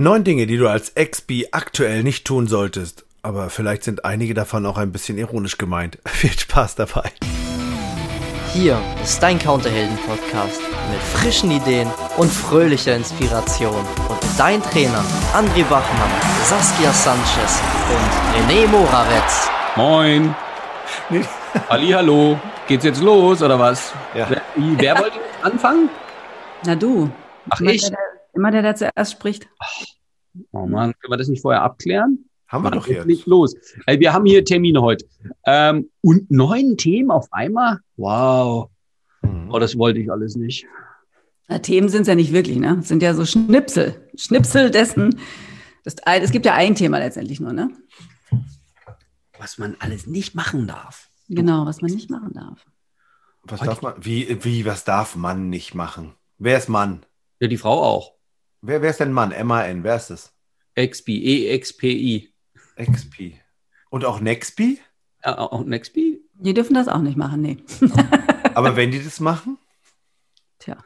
Neun Dinge, die du als Ex-Bi aktuell nicht tun solltest. Aber vielleicht sind einige davon auch ein bisschen ironisch gemeint. Viel Spaß dabei. Hier ist dein Counterhelden-Podcast mit frischen Ideen und fröhlicher Inspiration. Und mit deinen Trainern André Bachmann, Saskia Sanchez und René Moravetz. Moin. Ali, hallo. Geht's jetzt los oder was? Ja. Wer, wer wollte anfangen? Na du. Ach, ich? Immer der, der zuerst spricht. Oh Mann, können wir das nicht vorher abklären? Haben wir Wann doch jetzt. Nicht los. Ey, wir haben hier Termine heute. Ähm, und neun Themen auf einmal? Wow. Mhm. Oh, das wollte ich alles nicht. Na, Themen sind es ja nicht wirklich, ne? Es sind ja so Schnipsel. Schnipsel dessen. Das, es gibt ja ein Thema letztendlich nur, ne? Was man alles nicht machen darf. Genau, was man nicht machen darf. Was darf man? Wie, wie, was darf man nicht machen? Wer ist Mann? Ja, die Frau auch. Wer, wer ist denn Mann? M-A-N, wer ist es? XPI, EXPI. XP. Und auch Nextby? Ja, auch Nextpi? Die dürfen das auch nicht machen, nee. Aber wenn die das machen, Tja.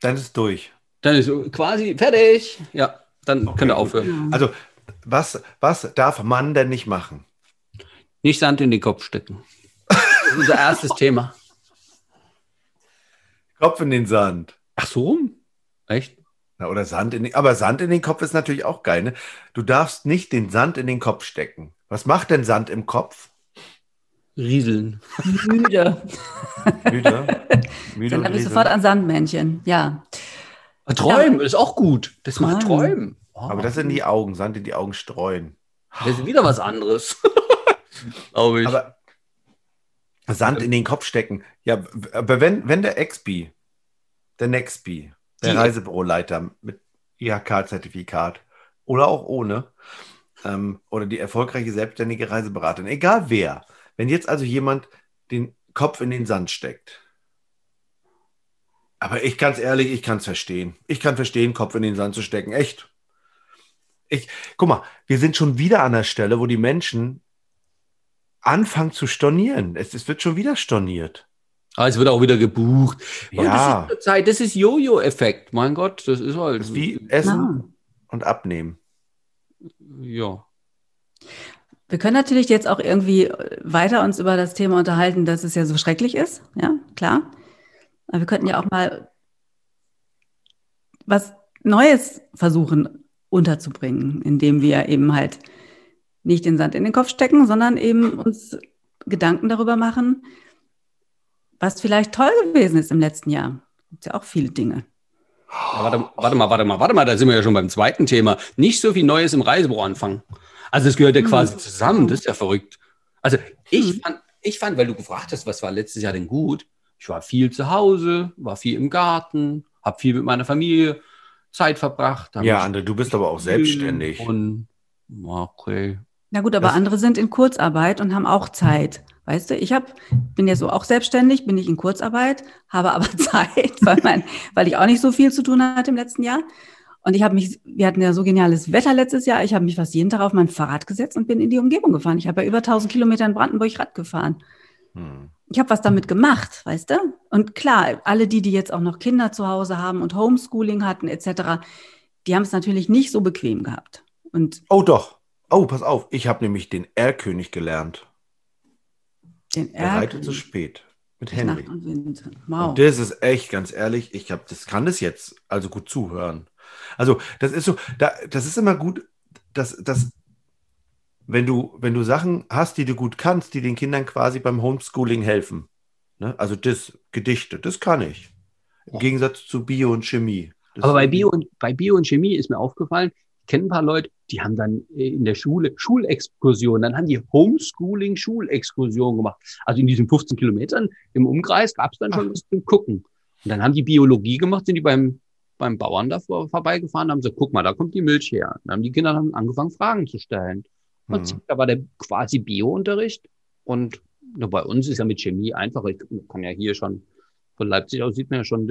dann ist es durch. Dann ist quasi fertig. Ja, dann könnt ihr aufhören. Also, was, was darf man denn nicht machen? Nicht Sand in den Kopf stecken. Das ist unser erstes Thema. Kopf in den Sand. Ach so rum? Echt? Na, oder Sand in den, aber Sand in den Kopf ist natürlich auch geil. Ne? Du darfst nicht den Sand in den Kopf stecken. Was macht denn Sand im Kopf? Rieseln. Müde. Müde. Müde Dann habe ich sofort an Sandmännchen. Ja. Träumen ist auch gut. Das macht Träumen. Träumen. Oh, Aber das sind die Augen, Sand in die Augen streuen. das ist wieder was anderes. Glaube ich. Aber Sand in den Kopf stecken. Ja, aber wenn, wenn der Expi, der Nextby, der Die- Reisebüroleiter mit IHK-Zertifikat oder auch ohne, ähm, oder die erfolgreiche selbstständige Reiseberaterin, egal wer, wenn jetzt also jemand den Kopf in den Sand steckt. Aber ich ganz ehrlich, ich kann es verstehen. Ich kann verstehen, Kopf in den Sand zu stecken. Echt. Ich, guck mal, wir sind schon wieder an der Stelle, wo die Menschen anfangen zu stornieren. Es, es wird schon wieder storniert. Ah, es wird auch wieder gebucht. Und Ja. das ist, Zeit, das ist Jojo-Effekt. Mein Gott, das ist halt. Das ist wie Essen Ah. und Abnehmen. Ja. Wir können natürlich jetzt auch irgendwie weiter uns über das Thema unterhalten, dass es ja so schrecklich ist. Ja, klar. Aber wir könnten ja auch mal was Neues versuchen unterzubringen, indem wir eben halt nicht den Sand in den Kopf stecken, sondern eben uns Gedanken darüber machen, was vielleicht toll gewesen ist im letzten Jahr. Gibt ja auch viele Dinge. Ja, warte, warte mal, warte mal, warte mal, da sind wir ja schon beim zweiten Thema. Nicht so viel Neues im Reisebüro anfangen. Also das gehört ja Hm. quasi zusammen, das ist ja verrückt. Also ich Hm. fand, ich fand, weil du gefragt hast, was war letztes Jahr denn gut? Ich war viel zu Hause, war viel im Garten, habe viel mit meiner Familie Zeit verbracht. Ja, André, du bist aber auch selbstständig. Und, okay. Na gut, aber Das- andere sind in Kurzarbeit und haben auch Zeit. Weißt du, ich hab, bin ja so auch selbstständig, bin nicht in Kurzarbeit, habe aber Zeit, weil, mein, weil ich auch nicht so viel zu tun hatte im letzten Jahr. Und ich habe mich, wir hatten ja so geniales Wetter letztes Jahr, ich habe mich fast jeden Tag auf mein Fahrrad gesetzt und bin in die Umgebung gefahren. Ich habe ja über 1000 Kilometer in Brandenburg Rad gefahren. Hm. Ich habe was damit gemacht, weißt du? Und klar, alle die, die jetzt auch noch Kinder zu Hause haben und Homeschooling hatten etc., die haben es natürlich nicht so bequem gehabt. Und Oh doch. Oh, pass auf. Ich habe nämlich den Erlkönig gelernt. Den Erl- zu spät. Mit Nacht Henry. und Wind. Wow. Und das ist echt, ganz ehrlich, ich hab, das kann das jetzt also gut zuhören. Also, das ist so, da, das ist immer gut, dass, dass wenn du, wenn du Sachen hast, die du gut kannst, die den Kindern quasi beim Homeschooling helfen. Ne? Also das, Gedichte, das kann ich. Im Gegensatz zu Bio und Chemie. Das Aber bei Bio, und, bei Bio und Chemie ist mir aufgefallen, kenne ein paar Leute, die haben dann äh, in der Schule Schulexkursionen, dann haben die Homeschooling-Schulexkursionen gemacht. Also in diesen 15 Kilometern im Umkreis gab es dann schon Ach. was zum Gucken. Und dann haben die Biologie gemacht, sind die beim, beim Bauern da vor, vorbeigefahren, haben gesagt, guck mal, da kommt die Milch her. Dann haben die Kinder dann angefangen, Fragen zu stellen. Und Mhm. da war der quasi Bio-Unterricht. Und bei uns ist ja mit Chemie einfacher. Ich kann ja hier schon, von Leipzig aus sieht man ja schon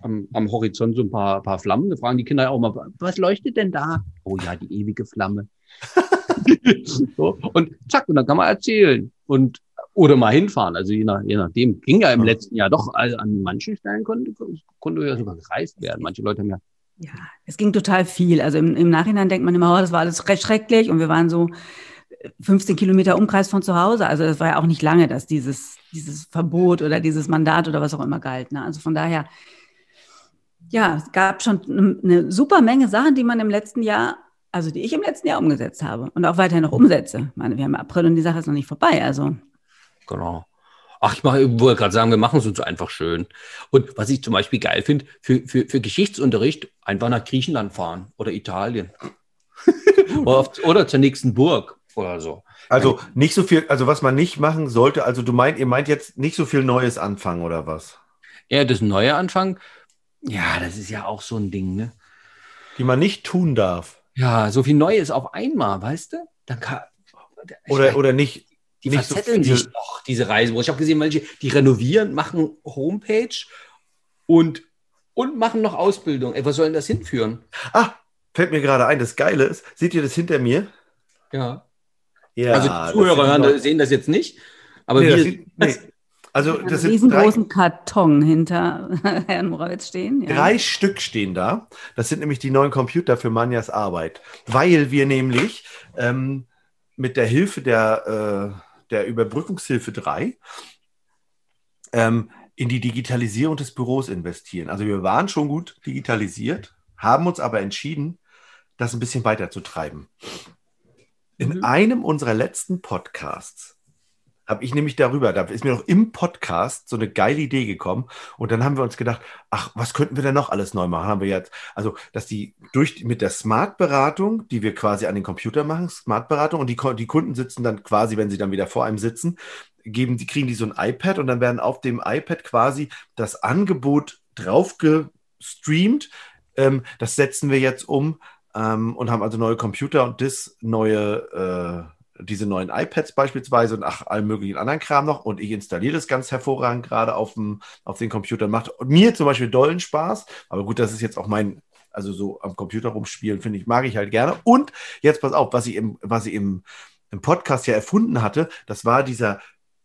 am, am Horizont so ein paar, paar Flammen. Da fragen die Kinder ja auch mal, was leuchtet denn da? Oh ja, die ewige Flamme. so, und zack, und dann kann man erzählen. Und oder mal hinfahren. Also je, nach, je nachdem. Ging ja im letzten Jahr doch. Also an manchen Stellen konnte, konnte ja sogar gereist werden. Manche Leute haben ja Ja, es ging total viel. Also im, im Nachhinein denkt man immer, oh, das war alles recht schrecklich und wir waren so 15 Kilometer Umkreis von zu Hause. Also das war ja auch nicht lange, dass dieses, dieses Verbot oder dieses Mandat oder was auch immer galt. Ne? Also von daher, ja, es gab schon eine, super Menge Sachen, die man im letzten Jahr, also die ich im letzten Jahr umgesetzt habe und auch weiterhin noch umsetze. Ich meine, wir haben April und die Sache ist noch nicht vorbei. Also Genau. Ach, ich, mache, wollte gerade sagen, wir machen es uns einfach schön. Und was ich zum Beispiel geil finde, für, für, für Geschichtsunterricht einfach nach Griechenland fahren oder Italien. oder, auf, oder zur nächsten Burg oder so. Also nicht so viel, also was man nicht machen sollte, also du meint, ihr meint jetzt nicht so viel Neues anfangen oder was? Ja, das neue Anfang, ja, das ist ja auch so ein Ding, ne? Die man nicht tun darf. Ja, so viel Neues auf einmal, weißt du? Dann kann, Oder, oder nicht, die nicht so verzetteln viel- sich doch, diese Reisen. Ich habe gesehen, manche, die renovieren, machen Homepage und, und machen noch Ausbildung. Ey, was soll denn das hinführen? Ah, fällt mir gerade ein, das Geile ist, seht ihr das hinter mir? Ja. Ja, also das die Zuhörer sind hören, das- sehen das jetzt nicht. Aber nee, wir, das sieht, nee. Also einen das sind drei, riesengroßen Karton hinter Herrn Morawitz stehen. Ja. drei Stück stehen da. Das sind nämlich die neuen Computer für Manjas Arbeit. Weil wir nämlich ähm, mit der Hilfe der, äh, der Überbrückungshilfe 3 ähm, in die Digitalisierung des Büros investieren. Also wir waren schon gut digitalisiert, haben uns aber entschieden, das ein bisschen weiter zu treiben. In Mhm. einem unserer letzten Podcasts habe ich nämlich darüber, da ist mir noch im Podcast so eine geile Idee gekommen und dann haben wir uns gedacht, ach, was könnten wir denn noch alles neu machen? Haben wir jetzt, also, dass die durch mit der Smart-Beratung, die wir quasi an den Computer machen, Smart-Beratung und die, die Kunden sitzen dann quasi, wenn sie dann wieder vor einem sitzen, geben, die kriegen die so ein iPad und dann werden auf dem iPad quasi das Angebot drauf gestreamt. Ähm, das setzen wir jetzt um ähm, und haben also neue Computer und das neue, äh, diese neuen iPads beispielsweise und ach, allen möglichen anderen Kram noch. Und ich installiere das ganz hervorragend gerade auf, dem, auf den Computer. Macht mir zum Beispiel dollen Spaß. Aber gut, das ist jetzt auch mein, also so am Computer rumspielen, finde ich, mag ich halt gerne. Und jetzt pass auf, was ich im, was ich im, im Podcast ja erfunden hatte, das war dieser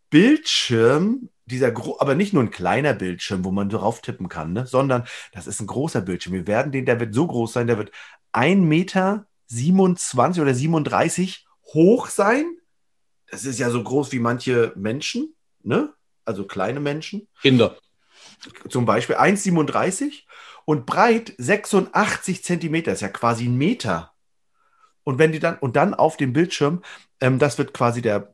Bildschirm, dieser gro aber nicht nur ein kleiner Bildschirm, wo man drauf tippen kann, ne? sondern das ist ein großer Bildschirm. Wir werden den, der wird so groß sein, der wird 1,27 Meter oder 37 hoch sein. Das ist ja so groß wie manche Menschen, ne? Also kleine Menschen. Kinder. Zum Beispiel 1,37 und breit 86 Zentimeter, ist ja quasi ein Meter. Und wenn die dann, und dann auf dem Bildschirm, ähm, das wird quasi der,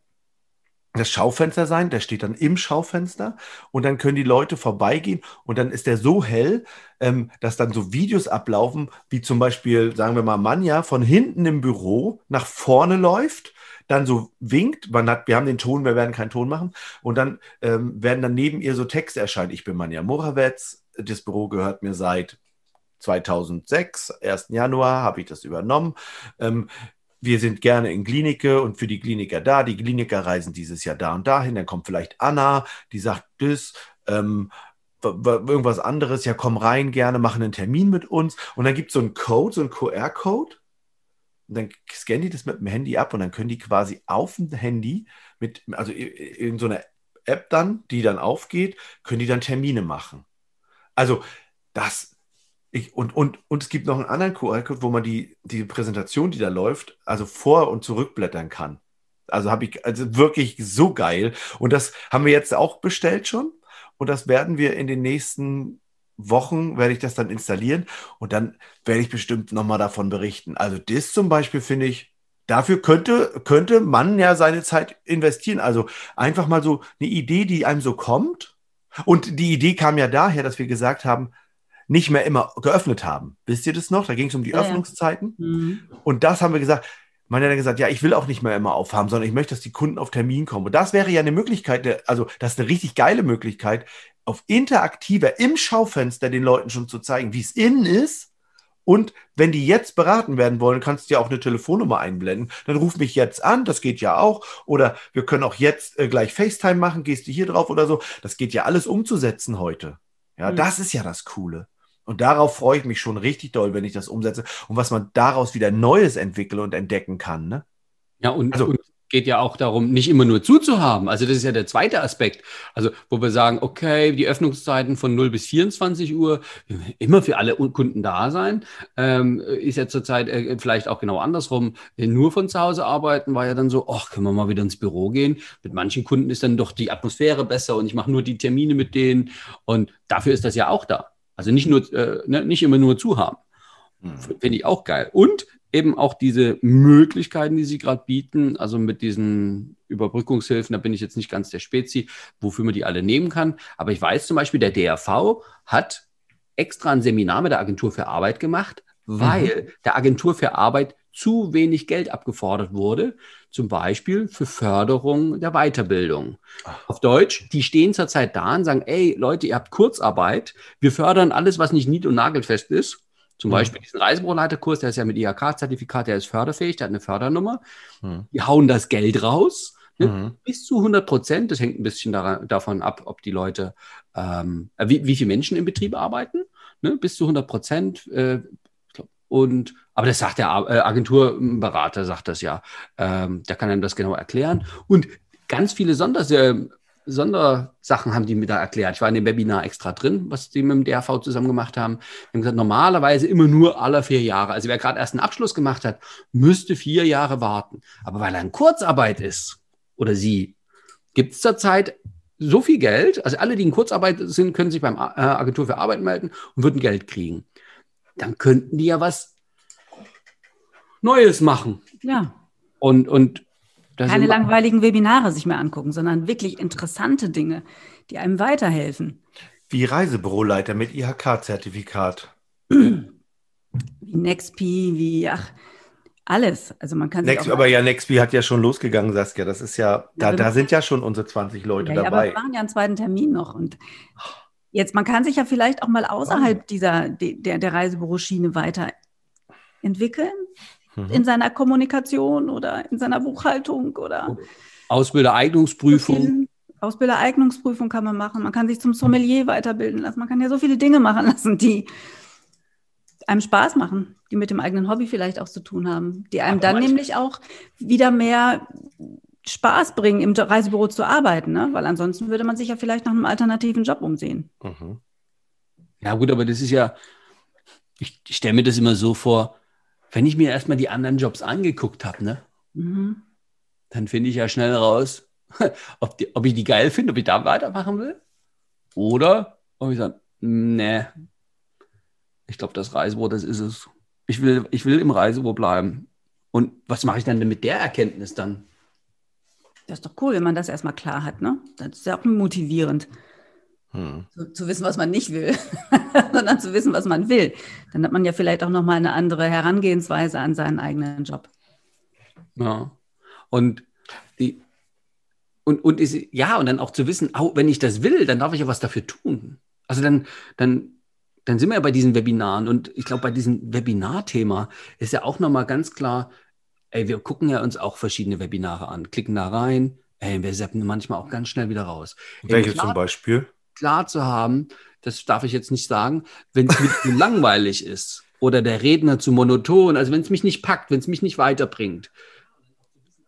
das Schaufenster sein, der steht dann im Schaufenster und dann können die Leute vorbeigehen und dann ist der so hell, ähm, dass dann so Videos ablaufen, wie zum Beispiel, sagen wir mal, Manja von hinten im Büro nach vorne läuft, dann so winkt, man hat, wir haben den Ton, wir werden keinen Ton machen und dann ähm, werden dann neben ihr so Texte erscheinen. Ich bin Manja Morawetz, das Büro gehört mir seit 2006, 1. Januar habe ich das übernommen. Ähm, wir sind gerne in Klinike und für die Kliniker da. Die Kliniker reisen dieses Jahr da und dahin. Dann kommt vielleicht Anna, die sagt das, ähm, irgendwas anderes. Ja, komm rein gerne, machen einen Termin mit uns. Und dann gibt es so einen Code, so einen QR-Code. Und dann scannen die das mit dem Handy ab und dann können die quasi auf dem Handy mit, also in so einer App dann, die dann aufgeht, können die dann Termine machen. Also das, ich, und, und, und es gibt noch einen anderen QR-Code, wo man die, die Präsentation, die da läuft, also vor- und zurückblättern kann. Also habe ich, also wirklich so geil. Und das haben wir jetzt auch bestellt schon. Und das werden wir in den nächsten Wochen, werde ich das dann installieren. Und dann werde ich bestimmt nochmal davon berichten. Also das zum Beispiel finde ich, dafür könnte, könnte man ja seine Zeit investieren. Also einfach mal so eine Idee, die einem so kommt. Und die Idee kam ja daher, dass wir gesagt haben, nicht mehr immer geöffnet haben. Wisst ihr das noch? Da ging es um die Ja, ja. Öffnungszeiten. Mhm. Und das haben wir gesagt. Man hat dann gesagt, ja, ich will auch nicht mehr immer aufhaben, sondern ich möchte, dass die Kunden auf Termin kommen. Und das wäre ja eine Möglichkeit, also das ist eine richtig geile Möglichkeit, auf interaktiver im Schaufenster den Leuten schon zu zeigen, wie es innen ist. Und wenn die jetzt beraten werden wollen, kannst du ja auch eine Telefonnummer einblenden. Dann ruf mich jetzt an, das geht ja auch. Oder wir können auch jetzt äh, gleich FaceTime machen, gehst du hier drauf oder so. Das geht ja alles umzusetzen heute. Ja, Mhm. das ist ja das Coole. Und darauf freue ich mich schon richtig doll, wenn ich das umsetze und was man daraus wieder Neues entwickeln und entdecken kann. Ne? Ja, und, Also- und geht ja auch darum, nicht immer nur zuzuhaben. Also das ist ja der zweite Aspekt. Also wo wir sagen, okay, die Öffnungszeiten von 0 bis 24 Uhr, immer für alle Kunden da sein, ähm, ist ja zurzeit äh, vielleicht auch genau andersrum. Nur von zu Hause arbeiten war ja dann so, ach, können wir mal wieder ins Büro gehen. Mit manchen Kunden ist dann doch die Atmosphäre besser und ich mache nur die Termine mit denen. Und dafür ist das ja auch da. Also nicht nur, äh, ne, nicht immer nur zuhaben. Hm. Finde ich auch geil. Und eben auch diese Möglichkeiten, die sie gerade bieten, also mit diesen Überbrückungshilfen, da bin ich jetzt nicht ganz der Spezi, wofür man die alle nehmen kann. Aber ich weiß zum Beispiel, der DRV hat extra ein Seminar mit der Agentur für Arbeit gemacht, weil mhm. der Agentur für Arbeit zu wenig Geld abgefordert wurde, zum Beispiel für Förderung der Weiterbildung. Ach. Auf Deutsch, die stehen zurzeit da und sagen, ey Leute, ihr habt Kurzarbeit, wir fördern alles, was nicht nied- und nagelfest ist zum mhm. Beispiel diesen Reisebüroleiterkurs, der ist ja mit IHK-Zertifikat, der ist förderfähig, der hat eine Fördernummer. Mhm. Die hauen das Geld raus. Ne? Mhm. Bis zu 100 Prozent. Das hängt ein bisschen daran, davon ab, ob die Leute, ähm, äh, wie, wie viele Menschen im Betrieb arbeiten. Ne? Bis zu 100 Prozent. Äh, und, aber das sagt der äh, Agenturberater, sagt das ja. Ähm, der kann einem das genau erklären. Und ganz viele Sonders Sondersachen haben die mir da erklärt. Ich war in dem Webinar extra drin, was die mit dem DRV zusammen gemacht haben. Die haben gesagt, normalerweise immer nur alle vier Jahre. Also wer gerade erst einen Abschluss gemacht hat, müsste vier Jahre warten. Aber weil er in Kurzarbeit ist oder sie, gibt es zurzeit so viel Geld. Also alle, die in Kurzarbeit sind, können sich beim äh, Agentur für Arbeit melden und würden Geld kriegen. Dann könnten die ja was Neues machen. Ja. Und, und keine langweiligen Webinare sich mehr angucken, sondern wirklich interessante Dinge, die einem weiterhelfen. Wie Reisebüroleiter mit IHK-Zertifikat. Wie Nextp, wie, ach, alles. Also man kann Next, aber ja, Nextp hat ja schon losgegangen, Saskia. Das ist ja, da, da sind ja schon unsere 20 Leute ja, dabei. Ja, aber wir machen ja einen zweiten Termin noch. Und jetzt, man kann sich ja vielleicht auch mal außerhalb dieser, der, der Reisebüroschiene weiterentwickeln mhm. in seiner Kommunikation oder in seiner Buchhaltung oder Ausbildereignungsprüfung. Ausbildereignungsprüfung kann man machen. Man kann sich zum Sommelier weiterbilden lassen. Man kann ja so viele Dinge machen lassen, die einem Spaß machen, die mit dem eigenen Hobby vielleicht auch zu tun haben, die einem dann nämlich auch wieder mehr Spaß bringen, im Reisebüro zu arbeiten, ne? weil ansonsten würde man sich ja vielleicht nach einem alternativen Job umsehen. Mhm. Ja gut, aber das ist ja, ich, ich stelle mir das immer so vor, wenn ich mir erstmal die anderen Jobs angeguckt habe, ne, mhm. dann finde ich ja schnell raus, ob, die, ob ich die geil finde, ob ich da weitermachen will. Oder ob ich sage, nee, ich glaube, das Reisebüro, das ist es. Ich will, ich will im Reisebüro bleiben. Und was mache ich dann mit der Erkenntnis dann? Das ist doch cool, wenn man das erstmal klar hat, ne? Das ist ja auch motivierend. Hm. Zu, zu, wissen, was man nicht will, sondern zu wissen, was man will. Dann hat man ja vielleicht auch nochmal eine andere Herangehensweise an seinen eigenen Job. Ja. Und die, und, und ist, ja, und dann auch zu wissen, oh, wenn ich das will, dann darf ich ja was dafür tun. Also dann, dann, dann sind wir ja bei diesen Webinaren und ich glaube, bei diesem Webinar-Thema ist ja auch nochmal ganz klar, ey, wir gucken ja uns auch verschiedene Webinare an, klicken da rein, ey, wir seppen manchmal auch ganz schnell wieder raus. Welche zum Beispiel? klar zu haben, das darf ich jetzt nicht sagen, wenn es mir zu langweilig ist oder der Redner zu monoton, also wenn es mich nicht packt, wenn es mich nicht weiterbringt,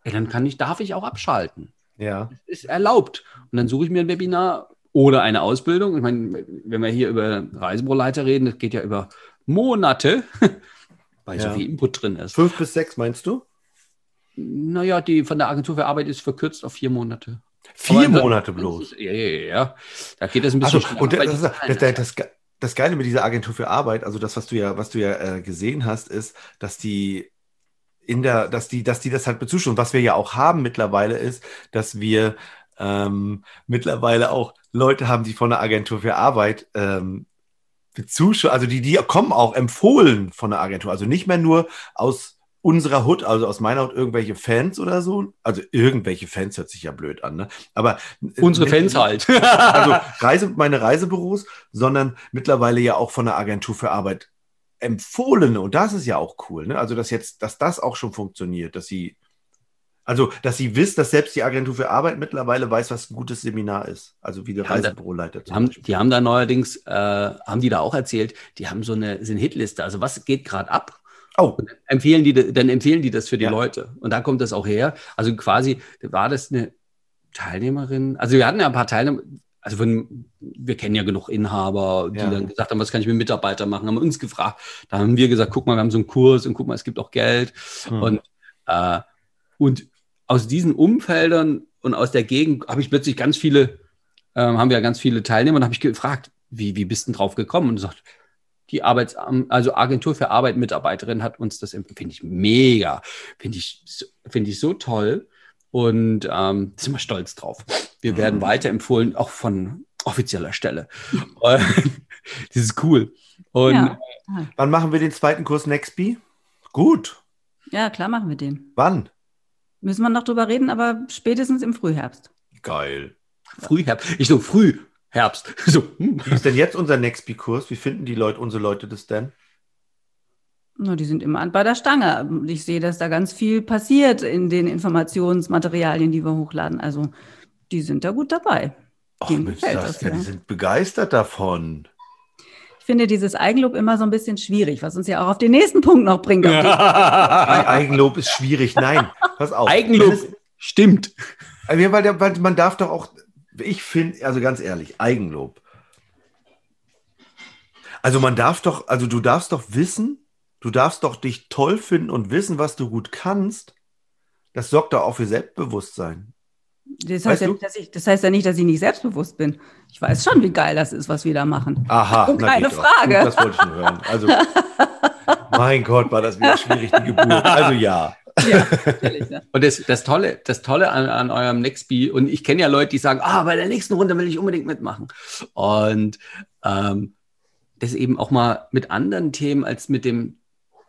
ja, dann kann ich, darf ich auch abschalten. Ja. Das ist erlaubt. Und dann suche ich mir ein Webinar oder eine Ausbildung. Ich meine, wenn wir hier über Reisebüroleiter reden, das geht ja über Monate, weil ja. so viel Input drin ist. Fünf bis sechs meinst du? Naja, die von der Agentur für Arbeit ist verkürzt auf vier Monate. Vier Monate bloß. Ja, ja, ja. Da geht das ein bisschen also, Und das, das, das, das, Geile mit dieser Agentur für Arbeit, also das, was du ja, was du ja äh, gesehen hast, ist, dass die in der, dass die, dass die das halt bezuschussen. Was wir ja auch haben mittlerweile ist, dass wir ähm, mittlerweile auch Leute haben, die von der Agentur für Arbeit ähm, bezuschussen, also die, die kommen auch empfohlen von der Agentur, also nicht mehr nur aus unserer Hut, also aus meiner Hut, irgendwelche Fans oder so. Also irgendwelche Fans hört sich ja blöd an, ne? Aber äh, unsere Fans halt. also Reise, meine Reisebüros, sondern mittlerweile ja auch von der Agentur für Arbeit empfohlene. Und das ist ja auch cool, ne? Also dass jetzt, dass das auch schon funktioniert, dass sie, also dass sie wisst, dass selbst die Agentur für Arbeit mittlerweile weiß, was ein gutes Seminar ist. Also wie der Reisebüroleiter. Die haben, die haben da neuerdings, äh, haben die da auch erzählt, die haben so eine, so eine Hitliste. Also was geht gerade ab? Oh, empfehlen die, dann empfehlen die das für die Ja. Leute. Und da kommt das auch her. Also quasi war das eine Teilnehmerin. Also wir hatten ja ein paar Teilnehmer. Also von, wir kennen ja genug Inhaber, die Ja. dann gesagt haben, was kann ich mit Mitarbeitern machen, haben uns gefragt. Da haben wir gesagt, guck mal, wir haben so einen Kurs und guck mal, es gibt auch Geld. Hm. Und, äh, und aus diesen Umfeldern und aus der Gegend habe ich plötzlich ganz viele, ähm, haben wir ja ganz viele Teilnehmer und habe ich gefragt, wie, wie bist du denn drauf gekommen? Und sagt, die Arbeits, also Agentur für Arbeit Mitarbeiterin hat uns das empfohlen. Finde ich mega. Finde ich, so- finde ich so toll. Und ähm, sind wir stolz drauf. Wir werden Mhm. weiterempfohlen, auch von offizieller Stelle. Das ist cool. Und Ja. wann machen wir den zweiten Kurs Nextbee? Gut. ja, klar machen wir den. Wann? Müssen wir noch drüber reden, aber spätestens im Frühherbst. Geil. Frühherbst. Ich so, Frühherbst. So, hm. Wie ist denn jetzt unser Nextbee-Kurs? Wie finden die Leute, unsere Leute das denn? Na, die sind immer an- bei der Stange. Ich sehe, dass da ganz viel passiert in den Informationsmaterialien, die wir hochladen. Also die sind da gut dabei. Och, Denen Mensch, gefällt Saskia, das, ja. die sind begeistert davon. Ich finde dieses Eigenlob immer so ein bisschen schwierig, was uns ja auch auf den nächsten Punkt noch bringt. Eigenlob ist schwierig. Nein, pass auf. Eigenlob stimmt. Ja, weil, weil man darf doch auch, ich finde, also ganz ehrlich, Eigenlob. Also man darf doch, also du darfst doch wissen, du darfst doch dich toll finden und wissen, was du gut kannst. Das sorgt doch auch für Selbstbewusstsein. Das heißt, ja nicht, dass ich, das heißt ja nicht, dass ich nicht selbstbewusst bin. Ich weiß schon, wie geil das ist, was wir da machen. Aha, Oh, keine. Frage. Gut, das wollte ich nur hören. Also, mein Gott, war das wieder schwierig, die Geburt. Also ja. Natürlich. Ja. Und das, das Tolle, das Tolle an, an eurem Nextbee, und ich kenne ja Leute, die sagen, ah, bei der nächsten Runde will ich unbedingt mitmachen. Und ähm, das eben auch mal mit anderen Themen als mit dem,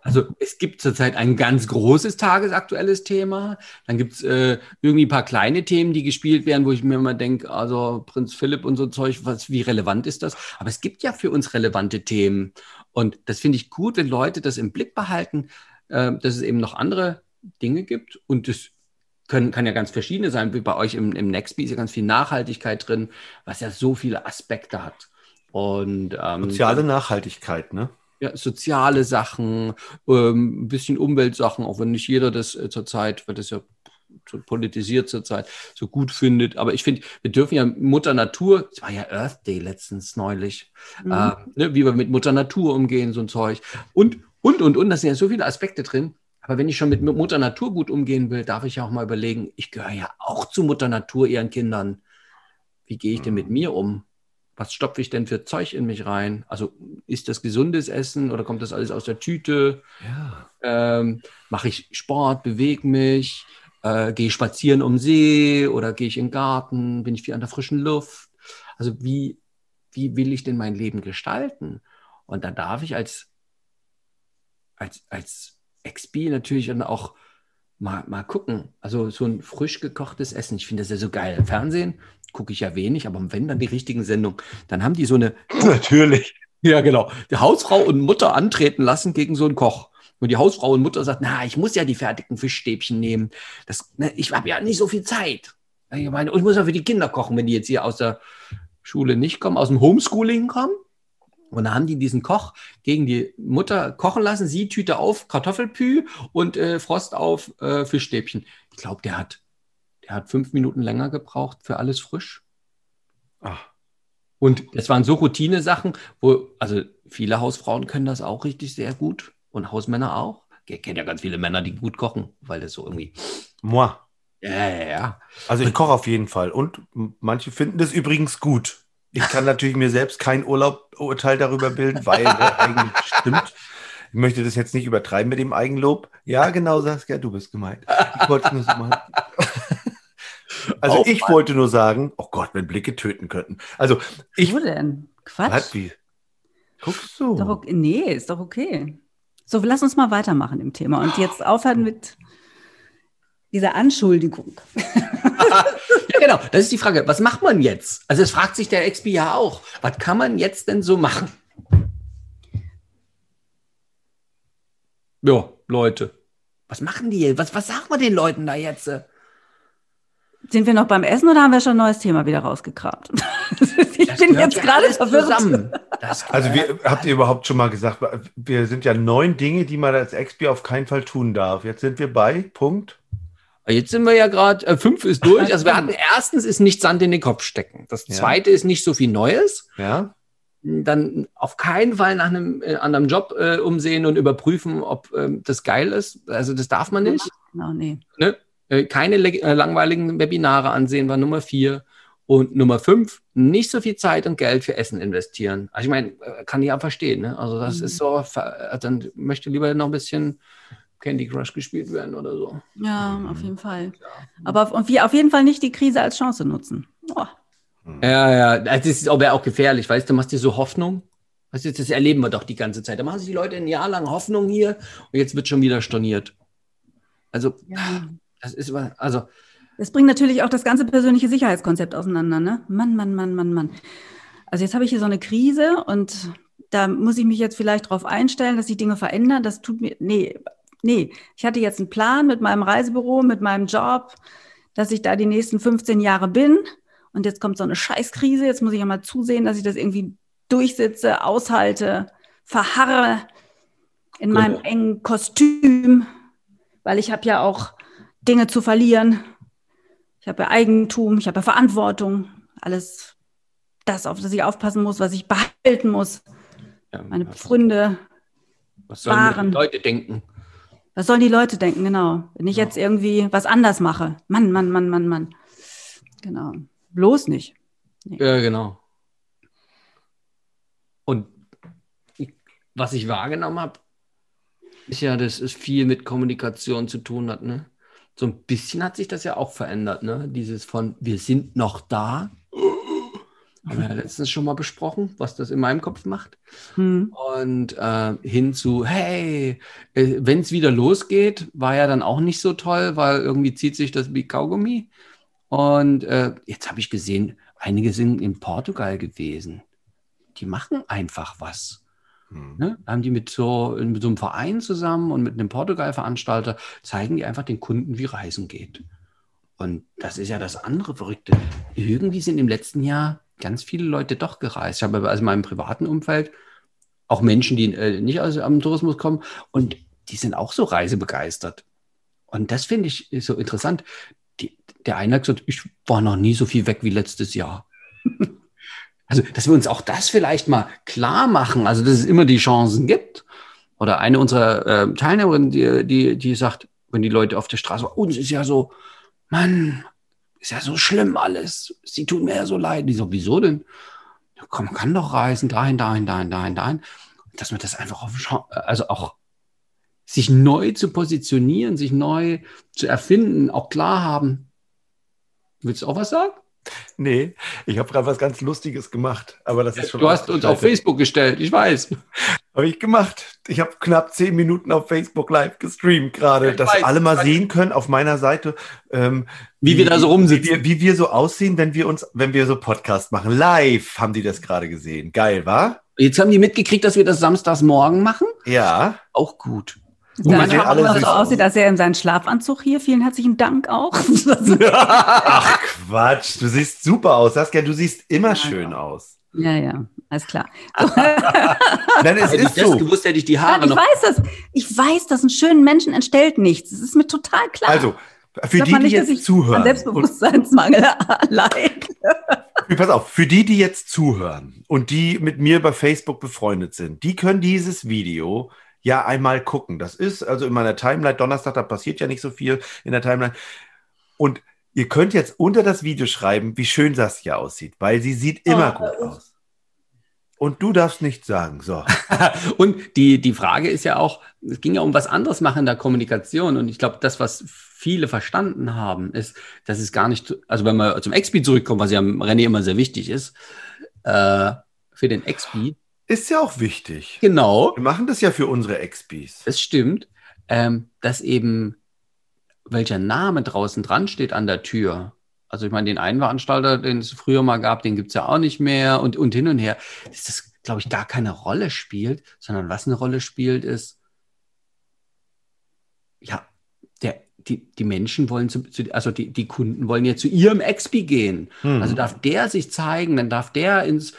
also es gibt zurzeit ein ganz großes tagesaktuelles Thema, dann gibt es äh, irgendwie ein paar kleine Themen, die gespielt werden, wo ich mir immer denke, also Prinz Philipp und so Zeug, was, wie relevant ist das? Aber es gibt ja für uns relevante Themen. Und das finde ich gut, wenn Leute das im Blick behalten, äh, dass es eben noch andere Dinge gibt und das können, kann ja ganz verschiedene sein, wie bei euch im, im Nextbee ist ja ganz viel Nachhaltigkeit drin, was ja so viele Aspekte hat. Und ähm, Soziale Nachhaltigkeit, ne? ja, soziale Sachen, ähm, ein bisschen Umweltsachen, auch wenn nicht jeder das äh, zurzeit, weil das ja so politisiert zurzeit, so gut findet. Aber ich finde, wir dürfen ja Mutter Natur, es war ja Earth Day letztens neulich, Mhm. äh, ne, wie wir mit Mutter Natur umgehen, so ein Zeug. Und, und, und, und, da sind ja so viele Aspekte drin. Aber wenn ich schon mit Mutter Natur gut umgehen will, darf ich ja auch mal überlegen, ich gehöre ja auch zu Mutter Natur, ihren Kindern. Wie gehe ich denn mit mir um? Was stopfe ich denn für Zeug in mich rein? Also ist das gesundes Essen oder kommt das alles aus der Tüte? Ja. Ähm, Mache ich Sport, bewege mich? Äh, gehe ich spazieren um See oder gehe ich in den Garten? Bin ich viel an der frischen Luft? Also wie, wie will ich denn mein Leben gestalten? Und da darf ich als, als, als XP natürlich dann auch mal, mal gucken. Also so ein frisch gekochtes Essen, ich finde das ja so geil. Fernsehen gucke ich ja wenig, aber wenn dann die richtigen Sendungen, dann haben die so eine Natürlich. ja, genau. Die Hausfrau und Mutter antreten lassen gegen so einen Koch. Und die Hausfrau und Mutter sagt, na, ich muss ja die fertigen Fischstäbchen nehmen. Das, ne, ich habe ja nicht so viel Zeit. Ich meine, ich muss ja für die Kinder kochen, wenn die jetzt hier aus der Schule nicht kommen, aus dem Homeschooling kommen. Und da haben die diesen Koch gegen die Mutter kochen lassen, sie Tüte auf, Kartoffelpü und äh, Frost auf äh, Fischstäbchen. Ich glaube, der hat, der hat fünf Minuten länger gebraucht für alles frisch. Ah, Und das waren so Routine-Sachen, wo, also viele Hausfrauen können das auch richtig sehr gut und Hausmänner auch. Ich kenne ja ganz viele Männer, die gut kochen, weil das so irgendwie, moi. ja, ja, ja. Also ich koche auf jeden Fall. Und manche finden das übrigens gut. Ich kann natürlich mir selbst kein Urlaub-Urteil darüber bilden, weil ne, eigentlich stimmt. Ich möchte das jetzt nicht übertreiben mit dem Eigenlob. Ja, genau, Saskia, du bist gemeint. Ich wollte es nur so machen. Also Auf ich wollte nur sagen, oh Gott, wenn Blicke töten könnten. Also ich, Wo denn? Quatsch. was, wie? Guckst du? Doch okay. Nee, ist doch okay. So, lass uns mal weitermachen im Thema und jetzt aufhören mit dieser Anschuldigung. Genau, das ist die Frage. Was macht man jetzt? Also, es fragt sich der XP ja auch. Was kann man jetzt denn so machen? Ja, Leute. Was machen die jetzt? Was, was sagen wir den Leuten da jetzt? Sind wir noch beim Essen oder haben wir schon ein neues Thema wieder rausgekramt? ich Das bin jetzt gerade verwirrt. zusammen. Das Also wir, habt ihr überhaupt schon mal gesagt, wir sind ja neun Dinge, die man als Expi auf keinen Fall tun darf. Jetzt sind wir bei Punkt. Jetzt sind wir ja gerade, äh, fünf ist durch. Also wir hatten erstens ist nicht Sand in den Kopf stecken. Das Ja. zweite ist nicht so viel Neues. Ja. Dann auf keinen Fall nach einem äh, anderen Job äh, umsehen und überprüfen, ob ähm, das geil ist. Also das darf man nicht. Genau, nee. Ne? Äh, keine äh, langweiligen Webinare ansehen war Nummer vier. Und Nummer fünf, nicht so viel Zeit und Geld für Essen investieren. Also ich meine, äh, kann ich ja verstehen. Ne? Also das Mhm. ist so, äh, dann möchte lieber noch ein bisschen Candy Crush gespielt werden oder so. Ja, auf jeden Fall. Aber auf, und wir auf jeden Fall nicht die Krise als Chance nutzen. Oh, Ja, ja, das ist aber auch gefährlich, weißt du, machst dir so Hoffnung. Weißt du, das erleben wir doch die ganze Zeit. Da machen sich die Leute ein Jahr lang Hoffnung hier und jetzt wird schon wieder storniert. Also, ja. das ist, was- also, Das bringt natürlich auch das ganze persönliche Sicherheitskonzept auseinander, ne? Mann, Mann, Mann, Mann, Mann. Also jetzt habe ich hier so eine Krise und da muss ich mich jetzt vielleicht darauf einstellen, dass sich Dinge verändern. Das tut mir, nee, nee. Ich hatte jetzt einen Plan mit meinem Reisebüro, mit meinem Job, dass ich da die nächsten 15 Jahre bin. Und jetzt kommt so eine Scheißkrise. Jetzt muss ich ja mal zusehen, dass ich das irgendwie durchsitze, aushalte, verharre in Genau. meinem engen Kostüm, weil ich habe ja auch Dinge zu verlieren. Ich habe ja Eigentum, ich habe ja Verantwortung, alles das, auf das ich aufpassen muss, was ich behalten muss. ja, Meine Pfründe, was sollen Leute denken? Was sollen die Leute denken, genau. Wenn ich Ja. jetzt irgendwie was anders mache. Mann, Mann, Mann, Mann, Mann. Genau. Bloß nicht. Ja, genau. Und ich, was ich wahrgenommen habe, ist ja, dass es viel mit Kommunikation zu tun hat, ne? So ein bisschen hat sich das ja auch verändert, ne? Dieses von, wir sind noch da. Haben wir ja letztens schon mal besprochen, was das in meinem Kopf macht. Hm. Und äh, hin zu, hey, äh, wenn es wieder losgeht, war ja dann auch nicht so toll, weil irgendwie zieht sich das wie Kaugummi. Und äh, jetzt habe ich gesehen, einige sind in Portugal gewesen. Die machen einfach was. Hm. Ne? Haben die mit so, mit so einem Verein zusammen und mit einem Portugal-Veranstalter, zeigen die einfach den Kunden, wie Reisen geht. Und das ist ja das andere Verrückte. Irgendwie sind im letzten Jahr ganz viele Leute doch gereist. Ich habe also in meinem privaten Umfeld auch Menschen, die äh, nicht aus am Tourismus kommen und die sind auch so reisebegeistert. Und das finde ich so interessant. Die, der eine hat gesagt, ich war noch nie so viel weg wie letztes Jahr. Also, dass wir uns auch das vielleicht mal klar machen, also dass es immer die Chancen gibt. Oder eine unserer äh, Teilnehmerinnen, die, die, die sagt, wenn die Leute auf der Straße, uns ist ja so, Mann, ist ja so schlimm alles. Sie tun mir ja so leid. Die so, wieso denn? Ja, komm, man kann doch reisen, dahin, dahin, dahin, dahin, dahin. Dass man das einfach auf, also auch sich neu zu positionieren, sich neu zu erfinden, auch klar haben. Willst du auch was sagen? Nee, ich habe gerade was ganz Lustiges gemacht, aber das ist schon Du hast uns auf. Facebook gestellt, ich weiß. Habe ich gemacht. Ich habe knapp zehn Minuten auf Facebook live gestreamt gerade, Ja, dass weiß. alle mal sehen können auf meiner Seite, ähm, Wie wir da so rumsitzen. Wie wir, wie wir so aussehen, wenn wir uns, wenn wir so Podcast machen. Live haben die das gerade gesehen. Geil, war? Jetzt haben die mitgekriegt, dass wir das samstags morgen machen. Ja. Auch gut. Das Und wir sieht sehen auch alle so aus. aussieht, als er in seinen Schlafanzug hier. Vielen herzlichen Dank auch. Ach Quatsch, du siehst super aus. Saskia, du siehst immer schön aus. Ja, ja, alles klar. Nein, es Hätte ich ist das so. gewusst, hätte ich die Ja, Haare ich noch. weiß das. Ich weiß, dass einen schönen Menschen entstellt nichts. Das ist mir total klar. Also, für die, die nicht, jetzt ich zuhören. An Selbstbewusstseinsmangel leid. Und, pass auf, für die, die jetzt zuhören und die mit mir bei Facebook befreundet sind, die können dieses Video ja einmal gucken. Das ist also in meiner Timeline, Donnerstag, da passiert ja nicht so viel in der Timeline. Und ihr könnt jetzt unter das Video schreiben, wie schön Saskia aussieht, weil sie sieht immer Oh, gut aus. Und du darfst nichts sagen. So. Und die, die Frage ist ja auch, es ging ja um was anderes machen in der Kommunikation. Und ich glaube, das, was viele verstanden haben, ist, dass es gar nicht, also wenn wir zum XP zurückkommen, was ja René immer sehr wichtig ist, äh, für den XP, Ist ja auch wichtig. genau, Wir machen das ja für unsere XPs. es stimmt, ähm, dass eben welcher Name draußen dran steht an der Tür. Also ich meine, den einen Veranstalter, den es früher mal gab, den gibt es ja auch nicht mehr und, und hin und her. Dass das, glaube ich, gar keine Rolle spielt, sondern was eine Rolle spielt, ist, ja, der, die, die Menschen wollen zu, also die, die Kunden wollen ja zu ihrem Expi gehen. Hm. Also darf der sich zeigen, dann darf der ins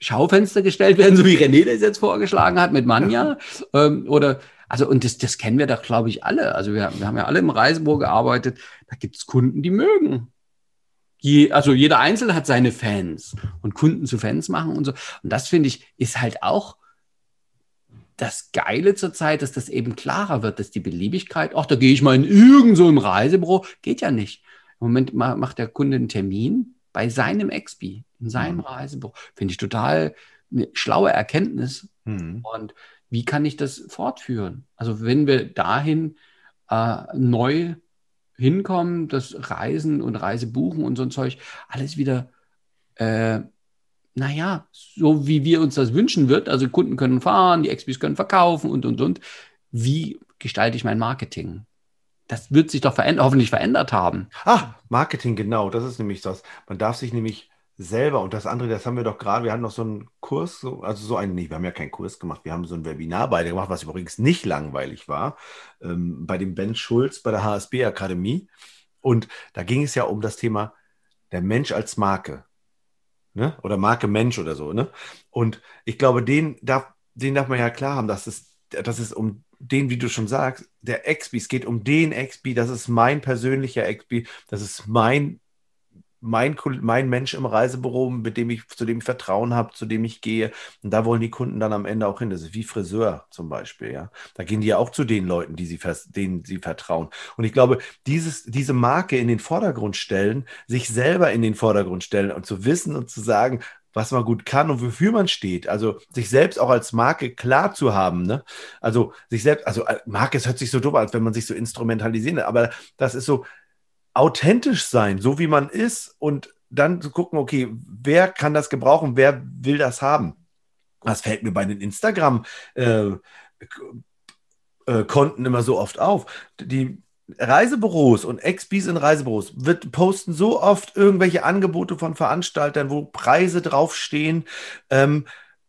Schaufenster gestellt werden, so wie René das jetzt vorgeschlagen hat mit Manja. Ähm, oder, also, und das, das kennen wir doch, glaube ich, alle. Also wir, wir haben ja alle im Reisebüro gearbeitet. Da gibt es Kunden, die mögen. Je, also jeder Einzelne hat seine Fans und Kunden zu Fans machen und so. Und das finde ich, ist halt auch das Geile zurzeit, dass das eben klarer wird, dass die Beliebigkeit, ach, da gehe ich mal in irgend so ein Reisebüro, geht ja nicht. Im Moment ma- macht der Kunde einen Termin bei seinem Expi, in seinem Reisebüro. Finde ich total eine schlaue Erkenntnis. Hm. Und wie kann ich das fortführen? Also wenn wir dahin äh, neu hinkommen, das Reisen und Reisebuchen und so ein Zeug, alles wieder äh, naja, so wie wir uns das wünschen wird, also Kunden können fahren, die Expis können verkaufen und, und, und. Wie gestalte ich mein Marketing? Das wird sich doch verändert, hoffentlich verändert haben. Ah, Marketing, genau, das ist nämlich das. Man darf sich nämlich selber, und das andere, das haben wir doch gerade, wir hatten noch so einen Kurs, so, also so einen, nee, wir haben ja keinen Kurs gemacht, wir haben so ein Webinar beide gemacht, was übrigens nicht langweilig war, ähm, bei dem Ben Schulz bei der HSB Akademie. Und da ging es ja um das Thema der Mensch als Marke. Ne? Oder Marke Mensch oder so, ne? Und ich glaube, den darf, den darf man ja klar haben, dass es, dass es um den, wie du schon sagst, der Expi, es geht um den Expi, das ist mein persönlicher Expi, das ist mein, mein, mein Mensch im Reisebüro, mit dem ich, zu dem ich Vertrauen habe, zu dem ich gehe. Und da wollen die Kunden dann am Ende auch hin. Das ist wie Friseur zum Beispiel, ja. Da gehen die ja auch zu den Leuten, die sie, denen sie vertrauen. Und ich glaube, dieses, diese Marke in den Vordergrund stellen, sich selber in den Vordergrund stellen und zu wissen und zu sagen, was man gut kann und wofür man steht. Also sich selbst auch als Marke klar zu haben. Ne? Also sich selbst, also äh, Marke, es hört sich so doof an, als wenn man sich so instrumentalisieren, aber das ist so authentisch sein, so wie man ist und dann zu gucken, okay, wer kann das gebrauchen, wer will das haben? Das fällt mir bei den Instagram äh, äh, Konten immer so oft auf. Die Reisebüros und Ex-Bs in Reisebüros wird, posten so oft irgendwelche Angebote von Veranstaltern, wo Preise draufstehen, ähm,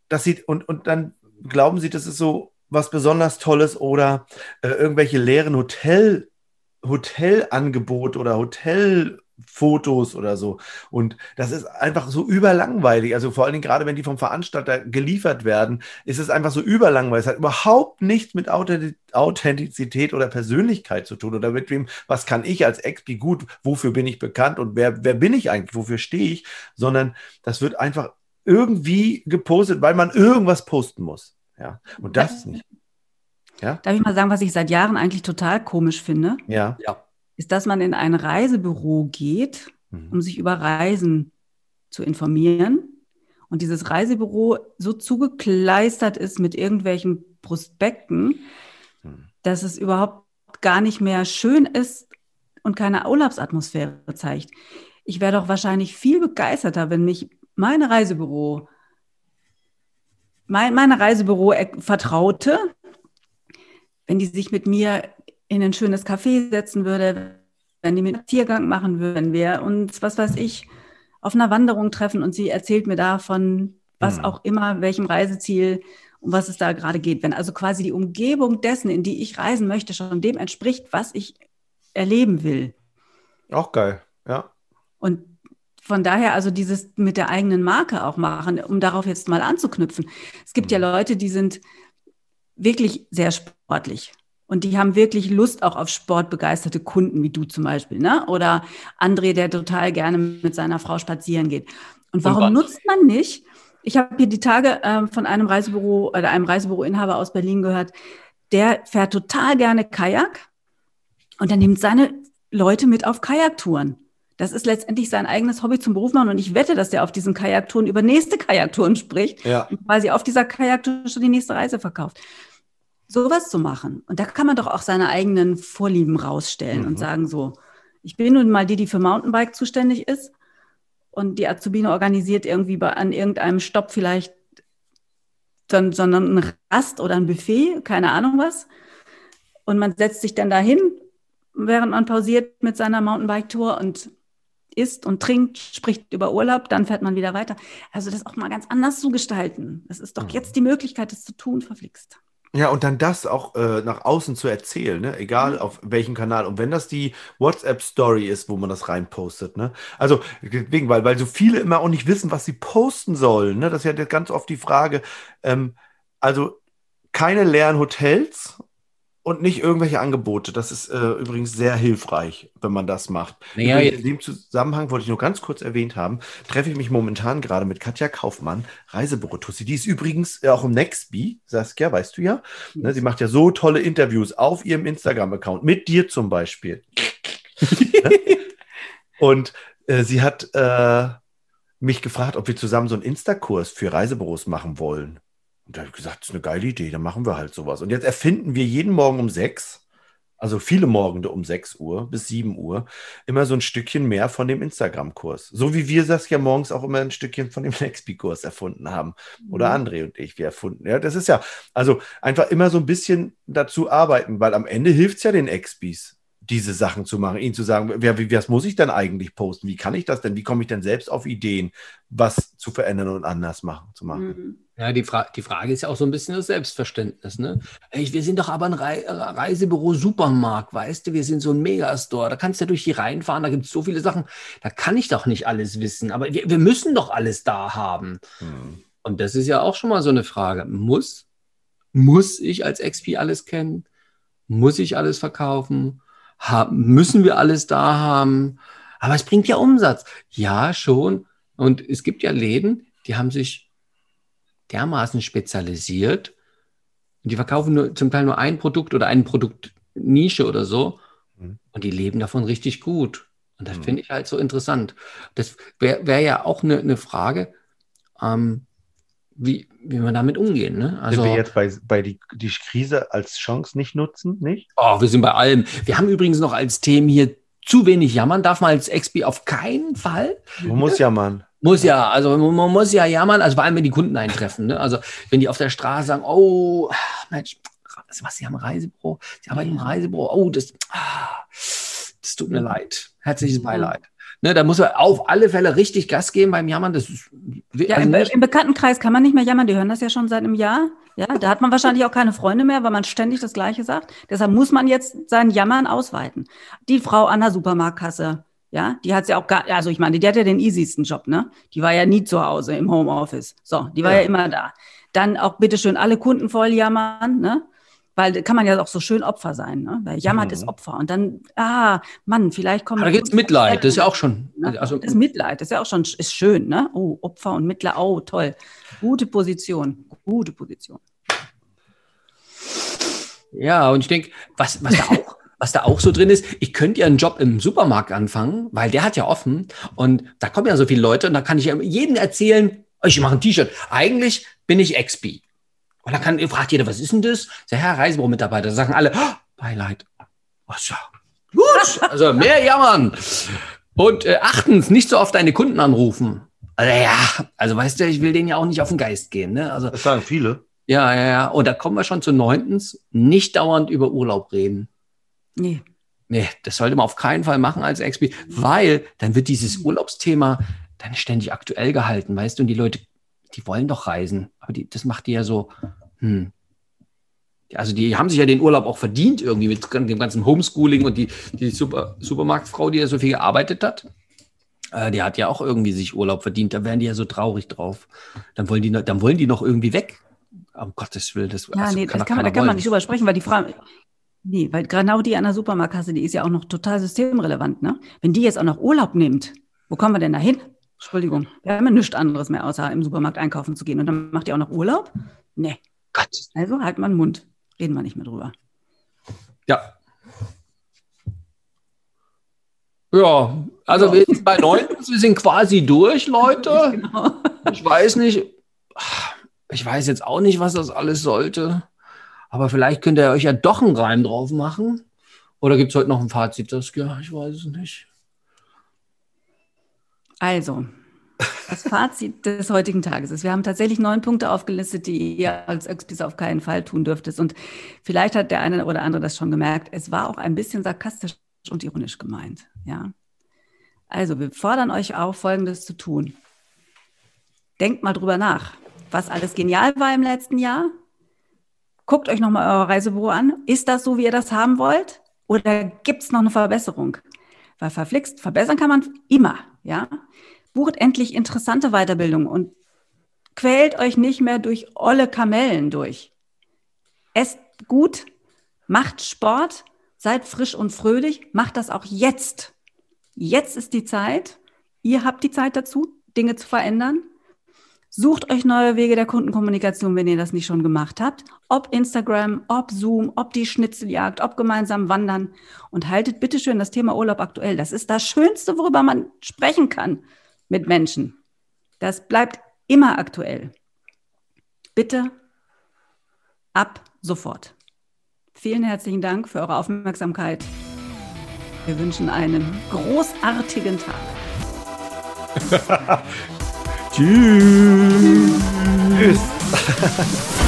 dass sie, und, und dann glauben sie, das ist so was besonders Tolles oder äh, irgendwelche leeren Hotel, Hotelangebote oder Hotelfotos oder so. Und das ist einfach so überlangweilig. Also vor allen Dingen gerade, wenn die vom Veranstalter geliefert werden, ist es einfach so überlangweilig. Es hat überhaupt nichts mit Authentiz- Authentizität oder Persönlichkeit zu tun oder mit wem, was kann ich als Expi gut, wofür bin ich bekannt und wer, wer bin ich eigentlich, wofür stehe ich, sondern das wird einfach irgendwie gepostet, weil man irgendwas posten muss. Ja, und das nicht. Darf ich mal sagen, was ich seit Jahren eigentlich total komisch finde? Ja. Ja. Ist, dass man in ein Reisebüro geht, Mhm. um sich über Reisen zu informieren. Und dieses Reisebüro so zugekleistert ist mit irgendwelchen Prospekten, Hm. dass es überhaupt gar nicht mehr schön ist und keine Urlaubsatmosphäre zeigt. Ich wäre doch wahrscheinlich viel begeisterter, wenn mich meine Reisebüro, mein, meine Reisebüro-Vertraute, wenn die sich mit mir in ein schönes Café setzen würde, wenn die mir einen Tiergang machen würden, wenn wir uns, was weiß ich, auf einer Wanderung treffen und sie erzählt mir davon, was Mhm. auch immer, welchem Reiseziel, um was es da gerade geht. Wenn also quasi die Umgebung dessen, in die ich reisen möchte, schon dem entspricht, was ich erleben will. Auch geil. Ja. Und von daher also dieses mit der eigenen Marke auch machen, um darauf jetzt mal anzuknüpfen. Es gibt ja Leute, die sind wirklich sehr sportlich. Und die haben wirklich Lust auch auf sportbegeisterte Kunden, wie du zum Beispiel, ne? Oder André, der total gerne mit seiner Frau spazieren geht. Und warum wandern. nutzt man nicht? Ich habe hier die Tage ähm, von einem Reisebüro oder einem Reisebüroinhaber aus Berlin gehört, der fährt total gerne Kajak und er nimmt seine Leute mit auf Kajaktouren. Das ist letztendlich sein eigenes Hobby zum Beruf machen und ich wette, dass der auf diesen Kajaktouren über nächste Kajaktouren spricht Ja. und quasi auf dieser Kajaktour schon die nächste Reise verkauft. Sowas zu machen. Und da kann man doch auch seine eigenen Vorlieben rausstellen Mhm. und sagen so, ich bin nun mal die, die für Mountainbike zuständig ist und die Azubine organisiert irgendwie bei, an irgendeinem Stopp vielleicht dann, sondern ein Rast oder ein Buffet, keine Ahnung was. Und man setzt sich dann dahin, während man pausiert mit seiner Mountainbike-Tour und isst und trinkt, spricht über Urlaub, dann fährt man wieder weiter. Also das auch mal ganz anders zu gestalten. Das ist doch Mhm. jetzt die Möglichkeit, das zu tun, verflixt. Ja, und dann das auch äh, nach außen zu erzählen, ne? Egal auf welchem Kanal. Und wenn das die WhatsApp-Story ist, wo man das reinpostet, ne? Also, deswegen, weil, weil so viele immer auch nicht wissen, was sie posten sollen, ne? Das ist ja ganz oft die Frage. Ähm, also, keine leeren Hotels und nicht irgendwelche Angebote. Das ist äh, übrigens sehr hilfreich, wenn man das macht. Naja, in dem Zusammenhang wollte ich nur ganz kurz erwähnt haben, treffe ich mich momentan gerade mit Katja Kaufmann, Reisebüro Tussi. Die ist übrigens äh, auch im Nextbee, Saskia, weißt du ja. Ne, sie macht ja so tolle Interviews auf ihrem Instagram-Account, mit dir zum Beispiel. Ne? und äh, sie hat äh, mich gefragt, ob wir zusammen so einen Insta-Kurs für Reisebüros machen wollen. Und da habe ich gesagt, das ist eine geile Idee, dann machen wir halt sowas. Und jetzt erfinden wir jeden Morgen um sechs, also viele Morgende um 6 Uhr bis 7 Uhr, immer so ein Stückchen mehr von dem Instagram-Kurs. So wie wir das ja morgens auch immer ein Stückchen von dem Nextbee-Kurs erfunden haben. Oder André und ich, wir erfunden. Ja, das ist ja, also einfach immer so ein bisschen dazu arbeiten, weil am Ende hilft es ja den Expies, diese Sachen zu machen, ihnen zu sagen, wer, wie, was muss ich denn eigentlich posten? Wie kann ich das denn? Wie komme ich denn selbst auf Ideen, was zu verändern und anders machen, zu machen? Mhm. Ja, die, Fra die Frage ist ja auch so ein bisschen das Selbstverständnis. Ne? Ey, wir sind doch aber ein Rei Reisebüro Supermarkt, weißt du, wir sind so ein Megastore. Da kannst du ja durch die Reihen fahren, da gibt es so viele Sachen, da kann ich doch nicht alles wissen. Aber wir, wir müssen doch alles da haben. Hm. Und das ist ja auch schon mal so eine Frage. Muss, muss ich als XP alles kennen? Muss ich alles verkaufen? Ha müssen wir alles da haben? Aber es bringt ja Umsatz. Ja, schon. Und es gibt ja Läden, die haben sich dermaßen spezialisiert. Und die verkaufen nur, zum Teil nur ein Produkt oder eine Produktnische oder so. Mhm. Und die leben davon richtig gut. Und das Mhm. finde ich halt so interessant. Das wäre wär ja auch eine ne Frage, ähm, wie, wie wir damit umgehen. Ne? Also, Sind wir jetzt bei, bei die, die Krise als Chance nicht nutzen, nicht? oh, wir sind bei allem. Wir haben übrigens noch als Themen hier zu wenig jammern. Darf man als XP auf keinen Fall. Man muss ja, Mann. Muss ja, also man muss ja jammern, also vor allem, wenn die Kunden eintreffen. Ne? Also wenn die auf der Straße sagen, oh, Mensch, was, Sie haben Reisebüro, Sie arbeiten im Reisebüro, oh, das, ah, das tut mir leid. Herzliches Beileid. Ne, da muss man auf alle Fälle richtig Gas geben beim Jammern. Das ist, Ja, also im, im Bekanntenkreis kann man nicht mehr jammern, die hören das ja schon seit einem Jahr. Ja, da hat man wahrscheinlich auch keine Freunde mehr, weil man ständig das Gleiche sagt. Deshalb muss man jetzt sein Jammern ausweiten. Die Frau an der Supermarktkasse, ja, die hat ja auch gar, also ich meine, die hat ja den easiesten Job, ne? Die war ja nie zu Hause im Homeoffice. So, die war ja, Ja. immer da. Dann auch bitteschön alle Kunden voll jammern, ne? Weil kann man ja auch so schön Opfer sein, ne? Weil jammert Mhm. ist Opfer. Und dann, ah, Mann, vielleicht kommen. Da gibt's Mitleid, das ist ja auch schon. Ne? Also, das Mitleid, das ist ja auch schon ist schön, ne? Oh, Opfer und Mittler, oh, toll. Gute Position, gute Position. Ja, und ich denke, was, was, da auch, was da auch so drin ist, ich könnte ja einen Job im Supermarkt anfangen, weil der hat ja offen und da kommen ja so viele Leute und da kann ich jedem erzählen, oh, ich mache ein T-Shirt. Eigentlich bin ich XP. Und dann kann, fragt jeder, was ist denn das? Der Herr Reisebüro-Mitarbeiter, da sagen alle, oh, Beileid. Was ja. Gut, also mehr jammern. Und äh, achtens, nicht so oft deine Kunden anrufen. Also ja, also weißt du, ich will denen ja auch nicht auf den Geist gehen. Ne? Also Das sagen viele. ja, ja, ja. Und da kommen wir schon zu neuntens. Nicht dauernd über Urlaub reden. Nee. Nee, das sollte man auf keinen Fall machen als XP, weil dann wird dieses Urlaubsthema dann ständig aktuell gehalten, weißt du? Und die Leute, die wollen doch reisen. Aber die, das macht die ja so, hm. Also die haben sich ja den Urlaub auch verdient irgendwie mit dem ganzen Homeschooling und die, die Super, Supermarktfrau, die ja so viel gearbeitet hat. Äh, die hat ja auch irgendwie sich Urlaub verdient. Da wären die ja so traurig drauf. Dann wollen die, noch- dann wollen die noch irgendwie weg. Um Gottes Willen, das, Ja, also nee, kann das kann man, da kann man nicht drüber sprechen, weil die Frau. Nee, weil genau die an der Supermarktkasse, die ist ja auch noch total systemrelevant, ne? Wenn die jetzt auch noch Urlaub nimmt, wo kommen wir denn da hin? Entschuldigung, wir haben ja nichts anderes mehr, außer im Supermarkt einkaufen zu gehen. Und dann macht ihr auch noch Urlaub? Nee. Gott, Also halt mal den Mund. Reden wir nicht mehr drüber. Ja. Ja, also Ja. wir sind bei neun, wir sind quasi durch, Leute. Genau. Ich weiß nicht, ich weiß jetzt auch nicht, was das alles sollte. Aber vielleicht könnt ihr euch ja doch einen Reim drauf machen. Oder gibt es heute noch ein Fazit? Das, ja, ich weiß es nicht. Also, das Fazit des heutigen Tages ist, wir haben tatsächlich neun Punkte aufgelistet, die ihr als Expertise auf keinen Fall tun dürftest. Und vielleicht hat der eine oder andere das schon gemerkt. Es war auch ein bisschen sarkastisch und ironisch gemeint. Ja. Also, wir fordern euch auf, Folgendes zu tun. Denkt mal drüber nach, was alles genial war im letzten Jahr. Guckt euch nochmal euer Reisebüro an. Ist das so, wie ihr das haben wollt? Oder gibt es noch eine Verbesserung? Weil verflixt, verbessern kann man immer, ja. Bucht endlich interessante Weiterbildung und quält euch nicht mehr durch olle Kamellen durch. Esst gut, macht Sport, seid frisch und fröhlich, macht das auch jetzt. Jetzt ist die Zeit. Ihr habt die Zeit dazu, Dinge zu verändern. Sucht euch neue Wege der Kundenkommunikation, wenn ihr das nicht schon gemacht habt. Ob Instagram, ob Zoom, ob die Schnitzeljagd, ob gemeinsam wandern. Und haltet bitteschön das Thema Urlaub aktuell. Das ist das Schönste, worüber man sprechen kann mit Menschen. Das bleibt immer aktuell. Bitte ab sofort. Vielen herzlichen Dank für eure Aufmerksamkeit. Wir wünschen einen großartigen Tag. Tschüss. Tschüss.